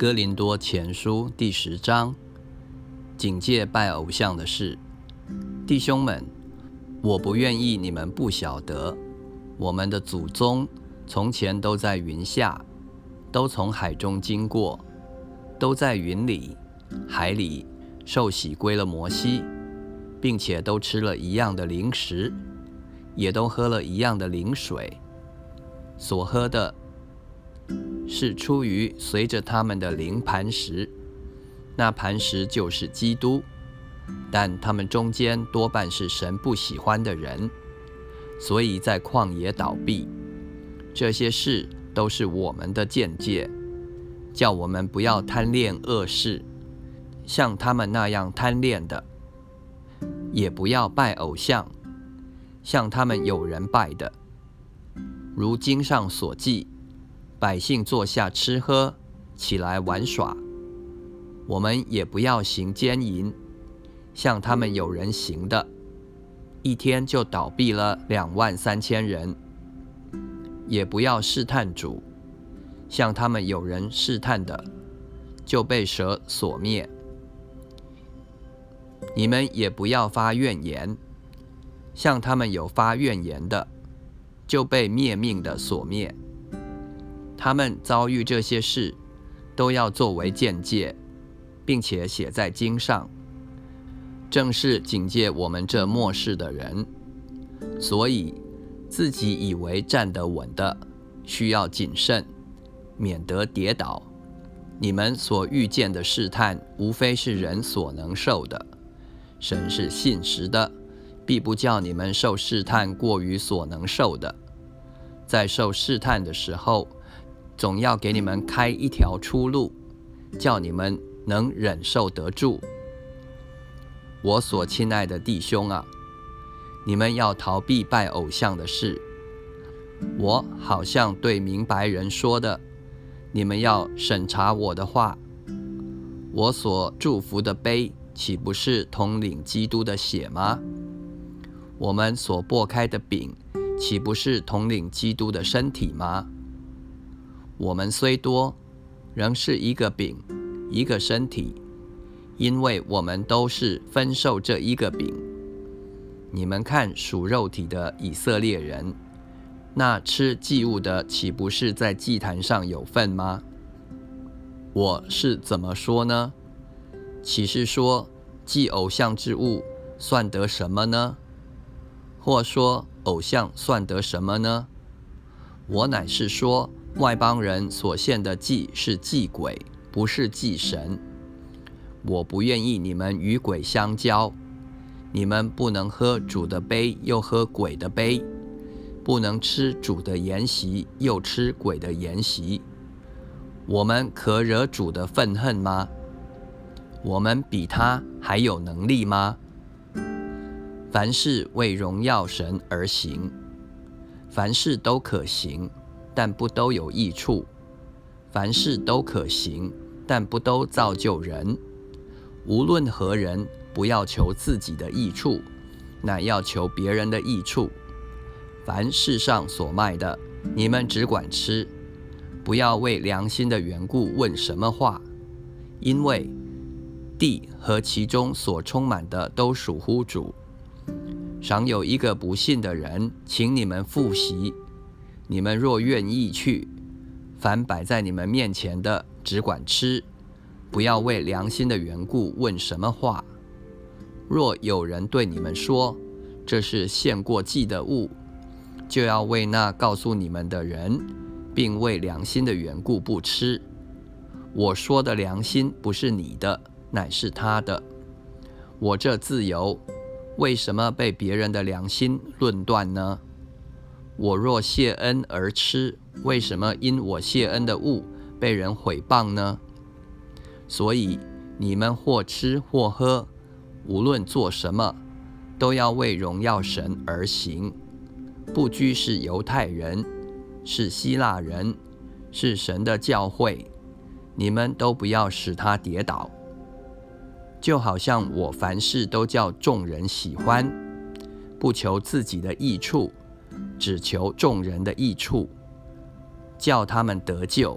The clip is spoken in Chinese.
哥林多前书第十章，警戒拜偶像的事。弟兄们，我不愿意你们不晓得，我们的祖宗从前都在云下，都从海中经过，都在云里、海里受洗归了摩西，并且都吃了一样的灵食，也都喝了一样的灵水，所喝的。是出于随着他们的灵磐石，那磐石就是基督，但他们中间多半是神不喜欢的人，所以在旷野倒闭。这些事都是我们的见解，叫我们不要贪恋恶事，像他们那样贪恋的；也不要拜偶像，像他们有人拜的，如经上所记。百姓坐下吃喝，起来玩耍。我们也不要行奸淫，像他们有人行的，一天就倒闭了两万三千人。也不要试探主，像他们有人试探的，就被蛇所灭。你们也不要发怨言，像他们有发怨言的，就被灭命的所灭。他们遭遇这些事，都要作为见戒，并且写在经上，正是警戒我们这末世的人。所以，自己以为站得稳的，需要谨慎，免得跌倒。你们所遇见的试探，无非是人所能受的。神是信实的，必不叫你们受试探过于所能受的。在受试探的时候，总要给你们开一条出路，叫你们能忍受得住。我所亲爱的弟兄啊，你们要逃避拜偶像的事。我好像对明白人说的，你们要审查我的话。我所祝福的杯，岂不是统领基督的血吗？我们所擘开的饼，岂不是统领基督的身体吗？我们虽多，仍是一个饼，一个身体，因为我们都是分受这一个饼。你们看属肉体的以色列人，那吃祭物的，岂不是在祭坛上有份吗？我是怎么说呢？岂是说祭偶像之物算得什么呢？或说偶像算得什么呢？我乃是说。外邦人所献的祭是祭鬼，不是祭神。我不愿意你们与鬼相交。你们不能喝主的杯，又喝鬼的杯；不能吃主的筵席，又吃鬼的筵席。我们可惹主的愤恨吗？我们比他还有能力吗？凡事为荣耀神而行，凡事都可行。但不都有益处，凡事都可行，但不都造就人。无论何人，不要求自己的益处，乃要求别人的益处。凡世上所卖的，你们只管吃，不要为良心的缘故问什么话，因为地和其中所充满的都属乎主。常有一个不信的人，请你们复习。你们若愿意去，凡摆在你们面前的，只管吃，不要为良心的缘故问什么话。若有人对你们说这是献过祭的物，就要为那告诉你们的人，并为良心的缘故不吃。我说的良心不是你的，乃是他的。我这自由，为什么被别人的良心论断呢？我若谢恩而吃，为什么因我谢恩的物被人毁谤呢？所以你们或吃或喝，无论做什么，都要为荣耀神而行。不拘是犹太人，是希腊人，是神的教会，你们都不要使他跌倒。就好像我凡事都叫众人喜欢，不求自己的益处。只求众人的益处，叫他们得救。